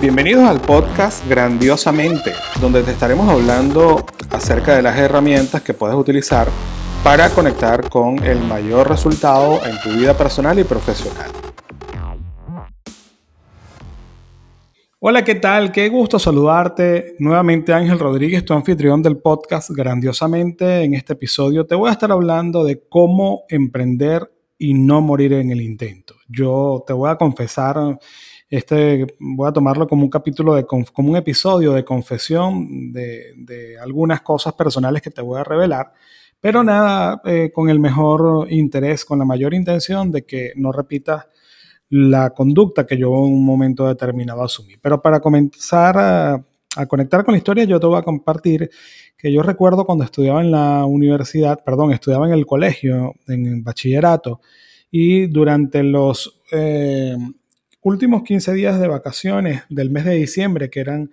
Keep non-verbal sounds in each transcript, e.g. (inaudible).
Bienvenidos al podcast Grandiosamente, donde te estaremos hablando acerca de las herramientas que puedes utilizar para conectar con el mayor resultado en tu vida personal y profesional. Hola, ¿qué tal? Qué gusto saludarte. Nuevamente Ángel Rodríguez, tu anfitrión del podcast Grandiosamente. En este episodio te voy a estar hablando de cómo emprender y no morir en el intento. Yo te voy a confesar este voy a tomarlo como un capítulo, de, como un episodio de confesión de, algunas cosas personales que te voy a revelar, pero nada, eh, con el mejor interés, con la mayor intención de que no repitas la conducta que yo en un momento determinado asumí. Pero para comenzar a, conectar con la historia, yo te voy a compartir que yo recuerdo cuando estudiaba en la universidad, perdón, estudiaba en el colegio, en bachillerato, y durante los eh, últimos 15 días de vacaciones del mes de diciembre, que eran,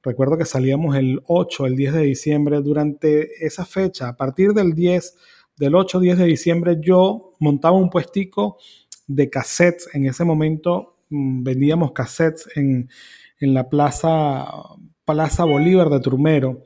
recuerdo que salíamos el 8, el 10 de diciembre, durante esa fecha, a partir del 10, del 8, 10 de diciembre, yo montaba un puestico de cassettes. En ese momento mm, vendíamos cassettes en, en la plaza, plaza Bolívar de Turmero.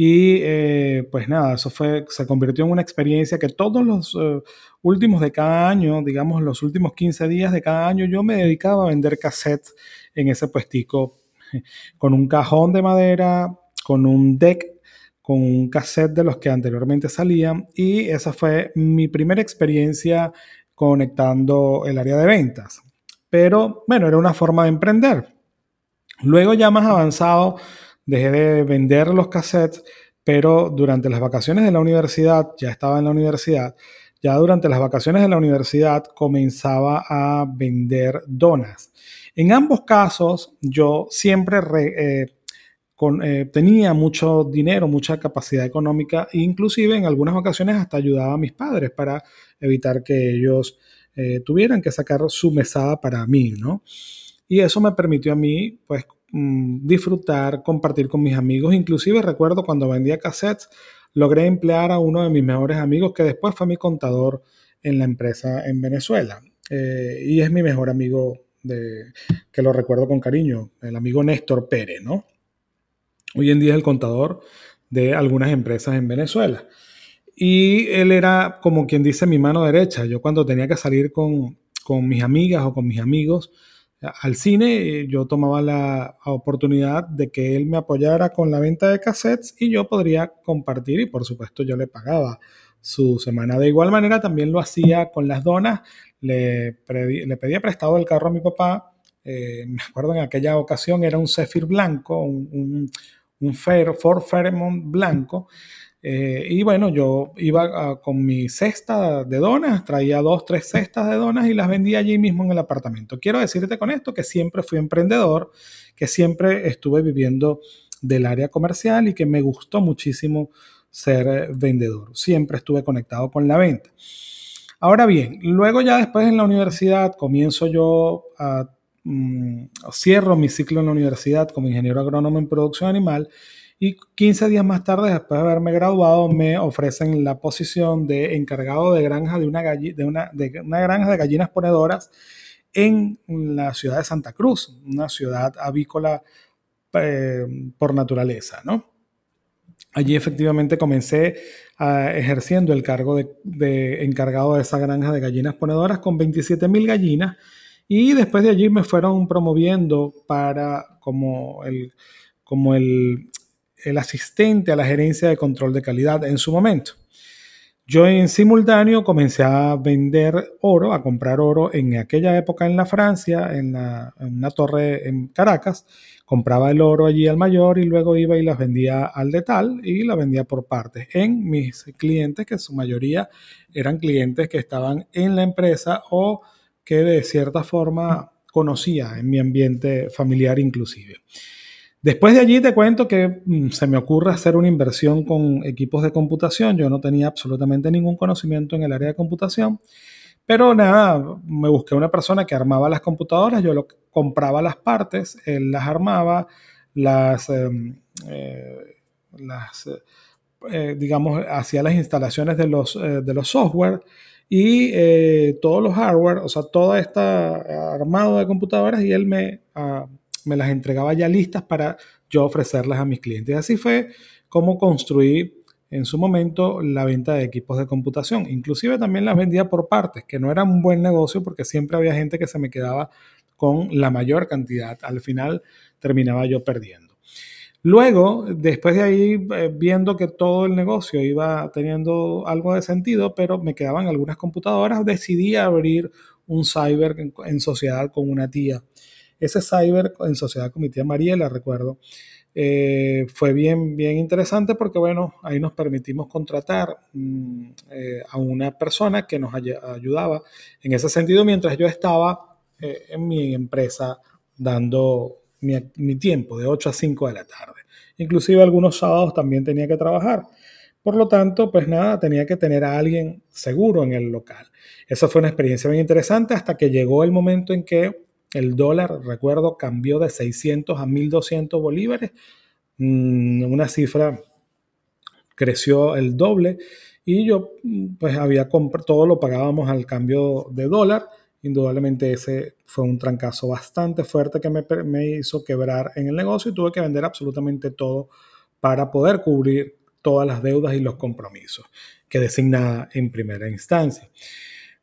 Y eh, pues nada, eso fue, se convirtió en una experiencia que todos los eh, últimos de cada año, digamos los últimos 15 días de cada año, yo me dedicaba a vender cassettes en ese puestico, (laughs) con un cajón de madera, con un deck, con un cassette de los que anteriormente salían. Y esa fue mi primera experiencia conectando el área de ventas. Pero bueno, era una forma de emprender. Luego ya más avanzado, dejé de vender los cassettes, pero durante las vacaciones de la universidad, ya estaba en la universidad, ya durante las vacaciones de la universidad comenzaba a vender donas. En ambos casos, yo siempre eh, eh, tenía mucho dinero, mucha capacidad económica, e inclusive en algunas ocasiones hasta ayudaba a mis padres para evitar que ellos eh, tuvieran que sacar su mesada para mí, ¿no? Y eso me permitió a mí, pues, Mm, disfrutar, compartir con mis amigos. Inclusive recuerdo cuando vendía cassettes, logré emplear a uno de mis mejores amigos que después fue mi contador en la empresa en Venezuela. Eh, y es mi mejor amigo que lo recuerdo con cariño, el amigo Néstor Pérez, ¿no? Hoy en día es el contador de algunas empresas en Venezuela. Y él era, como quien dice, mi mano derecha. Yo cuando tenía que salir con, con mis amigas o con mis amigos, al cine, yo tomaba la oportunidad de que él me apoyara con la venta de cassettes y yo podría compartir y por supuesto yo le pagaba su semana. De igual manera también lo hacía con las donas, le, pedía prestado el carro a mi papá, eh, me acuerdo en aquella ocasión era un Zephyr blanco, un, un, un Ford Fairmont blanco, eh, y bueno, yo iba ah, con mi cesta de donas, traía dos, tres cestas de donas y las vendía allí mismo en el apartamento. Quiero decirte con esto que siempre fui emprendedor, que siempre estuve viviendo del área comercial y que me gustó muchísimo ser eh, vendedor. Siempre estuve conectado con la venta. Ahora bien, luego ya después en la universidad comienzo yo a... Mm, cierro mi ciclo en la universidad como ingeniero agrónomo en producción animal y 15 días más tarde, después de haberme graduado, me ofrecen la posición de encargado de granja de una, de de una granja de gallinas ponedoras en la ciudad de Santa Cruz, una ciudad avícola eh, por naturaleza, ¿no? Allí efectivamente comencé ejerciendo el cargo de, de, encargado de esa granja de gallinas ponedoras con 27 mil gallinas y después de allí me fueron promoviendo para como el, como el el asistente a la gerencia de control de calidad en su momento. Yo en simultáneo comencé a vender oro, a comprar oro en aquella época en la Francia, en, una torre en Caracas. Compraba el oro allí al mayor y luego iba y las vendía al de tal y la vendía por partes en mis clientes, que su mayoría eran clientes que estaban en la empresa o que de cierta forma conocía en mi ambiente familiar inclusive. Después de allí te cuento que mm, se me ocurre hacer una inversión con equipos de computación. Yo no tenía absolutamente ningún conocimiento en el área de computación, pero nada, me busqué una persona que armaba las computadoras, yo lo, compraba las partes, él las armaba, las, eh, las eh, digamos, hacía las instalaciones de los, eh, de los software y todos los hardware, o sea, toda esta armado de computadoras y él me... Ah, me las entregaba ya listas para yo ofrecerlas a mis clientes. Así fue como construí en su momento la venta de equipos de computación. Inclusive también las vendía por partes, que no era un buen negocio porque siempre había gente que se me quedaba con la mayor cantidad. Al final terminaba yo perdiendo. Luego, después de ahí, eh, viendo que todo el negocio iba teniendo algo de sentido, pero me quedaban algunas computadoras, decidí abrir un cyber en, sociedad con una tía. Ese cyber en sociedad con mi tía Mariela, recuerdo, eh, fue bien, bien interesante porque, bueno, ahí nos permitimos contratar mm, eh, a una persona que nos ayudaba en ese sentido mientras yo estaba en mi empresa dando mi, tiempo de 8 a 5 de la tarde. Inclusive algunos sábados también tenía que trabajar. Por lo tanto, pues nada, tenía que tener a alguien seguro en el local. Esa fue una experiencia bien interesante hasta que llegó el momento en que el dólar, recuerdo, cambió de 600 a 1200 bolívares. Mm, una cifra creció el doble y yo pues había todo lo pagábamos al cambio de dólar Indudablemente ese fue un trancazo bastante fuerte que me, me, hizo quebrar en el negocio y tuve que vender absolutamente todo para poder cubrir todas las deudas y los compromisos que designa en primera instancia.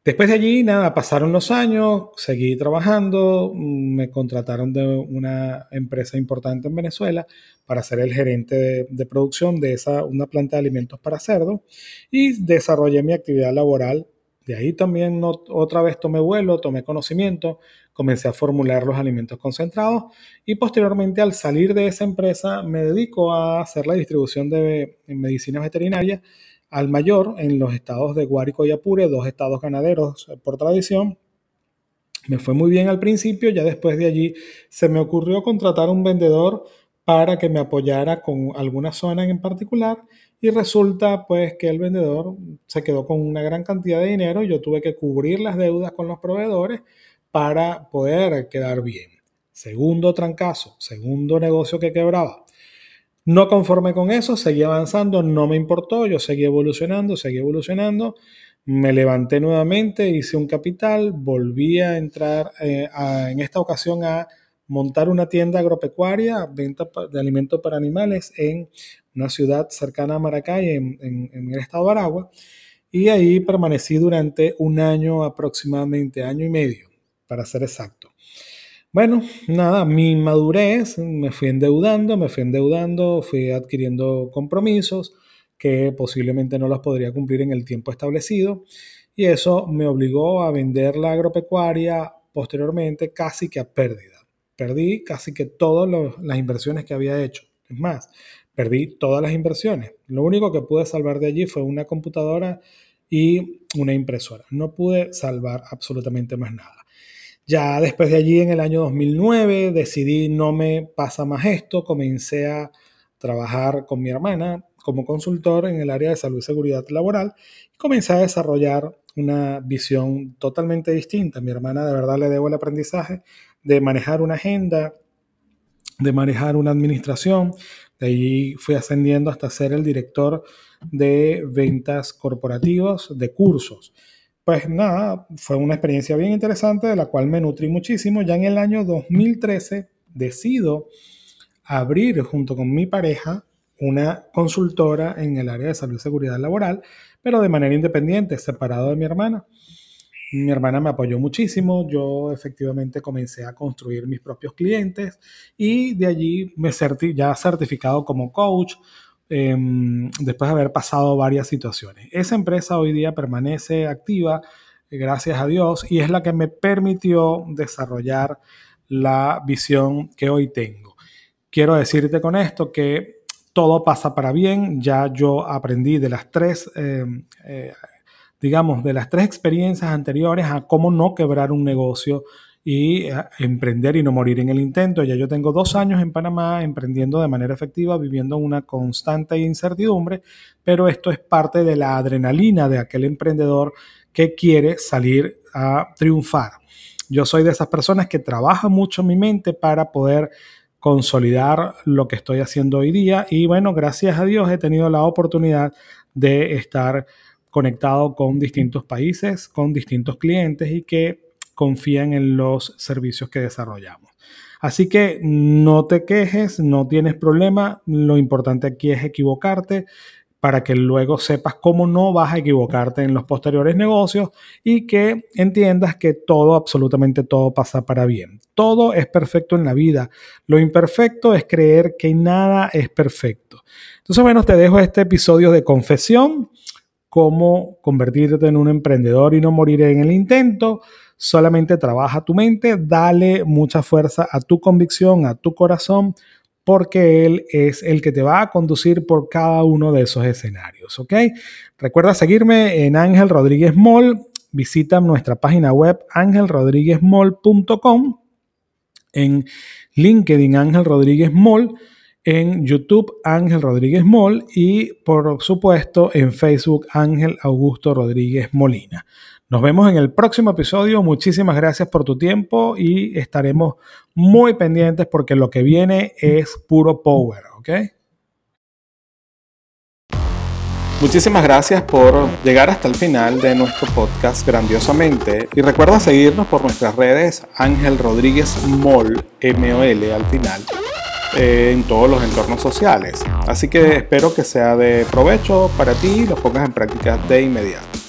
Después de allí, nada, pasaron los años, seguí trabajando, me contrataron de una empresa importante en Venezuela para ser el gerente de, de producción de esa, una planta de alimentos para cerdo y desarrollé mi actividad laboral. De ahí también otra vez tomé vuelo, tomé conocimiento, comencé a formular los alimentos concentrados y posteriormente al salir de esa empresa me dedico a hacer la distribución de medicinas veterinarias al mayor en los estados de Guárico y Apure, dos estados ganaderos eh, por tradición. Me fue muy bien al principio, ya después de allí se me ocurrió contratar un vendedor para que me apoyara con alguna zona en particular y resulta pues que el vendedor se quedó con una gran cantidad de dinero y yo tuve que cubrir las deudas con los proveedores para poder quedar bien. Segundo trancazo, segundo negocio que quebraba. No conforme con eso, seguí avanzando, no me importó, yo seguí evolucionando, seguí evolucionando, me levanté nuevamente, hice un capital, volví a entrar eh, en esta ocasión a montar una tienda agropecuaria, venta de alimentos para animales en una ciudad cercana a Maracay, en, el estado de Aragua, y ahí permanecí durante un año aproximadamente, año y medio, para ser exacto. Bueno, nada, mi madurez, me fui endeudando, me fui endeudando, fui adquiriendo compromisos que posiblemente no los podría cumplir en el tiempo establecido y eso me obligó a vender la agropecuaria posteriormente casi que a pérdida. Perdí casi que todas las inversiones que había hecho. Es más, perdí todas las inversiones. Lo único que pude salvar de allí fue una computadora y una impresora. No pude salvar absolutamente más nada. Ya después de allí, en el año 2009, decidí no me pasa más esto. Comencé a trabajar con mi hermana como consultor en el área de salud y seguridad laboral y comencé a desarrollar una visión totalmente distinta. Mi hermana de verdad le debo el aprendizaje de manejar una agenda, de manejar una administración. De ahí fui ascendiendo hasta ser el director de ventas corporativas de cursos. Pues nada, fue una experiencia bien interesante de la cual me nutrí muchísimo. Ya en el año 2013 decido abrir junto con mi pareja una consultora en el área de salud y seguridad laboral, pero de manera independiente, separado de mi hermana. Mi hermana me apoyó muchísimo, yo efectivamente comencé a construir mis propios clientes y de allí me ya certificado como coach em, después de haber pasado varias situaciones. Esa empresa hoy día permanece activa, eh, gracias a Dios, y es la que me permitió desarrollar la visión que hoy tengo. Quiero decirte con esto que todo pasa para bien, ya yo aprendí de las tres em, eh, digamos, de las tres experiencias anteriores a cómo no quebrar un negocio y eh, emprender y no morir en el intento. Ya yo tengo dos años en Panamá emprendiendo de manera efectiva, viviendo una constante incertidumbre, pero esto es parte de la adrenalina de aquel emprendedor que quiere salir a triunfar. Yo soy de esas personas que trabaja mucho mi mente para poder consolidar lo que estoy haciendo hoy día y bueno, gracias a Dios he tenido la oportunidad de estar conectado con distintos países, con distintos clientes y que confían en los servicios que desarrollamos. Así que no te quejes, no tienes problema, lo importante aquí es equivocarte para que luego sepas cómo no vas a equivocarte en los posteriores negocios y que entiendas que todo, absolutamente todo pasa para bien. Todo es perfecto en la vida. Lo imperfecto es creer que nada es perfecto. Entonces, bueno, te dejo este episodio de confesión, cómo convertirte en un emprendedor y no morir en el intento. Solamente trabaja tu mente, dale mucha fuerza a tu convicción, a tu corazón porque Él es el que te va a conducir por cada uno de esos escenarios, ¿ok? Recuerda seguirme en Ángel Rodríguez Mall, visita nuestra página web angelrodríguezmall.com, en LinkedIn Ángel Rodríguez Mall, en YouTube Ángel Rodríguez Mall y por supuesto en Facebook Ángel Augusto Rodríguez Molina. Nos vemos en el próximo episodio. Muchísimas gracias por tu tiempo y estaremos muy pendientes porque lo que viene es puro power, ¿ok? Muchísimas gracias por llegar hasta el final de nuestro podcast grandiosamente y recuerda seguirnos por nuestras redes Ángel Rodríguez Mol, M-O-L al final, en todos los entornos sociales. Así que espero que sea de provecho para ti y lo pongas en práctica de inmediato.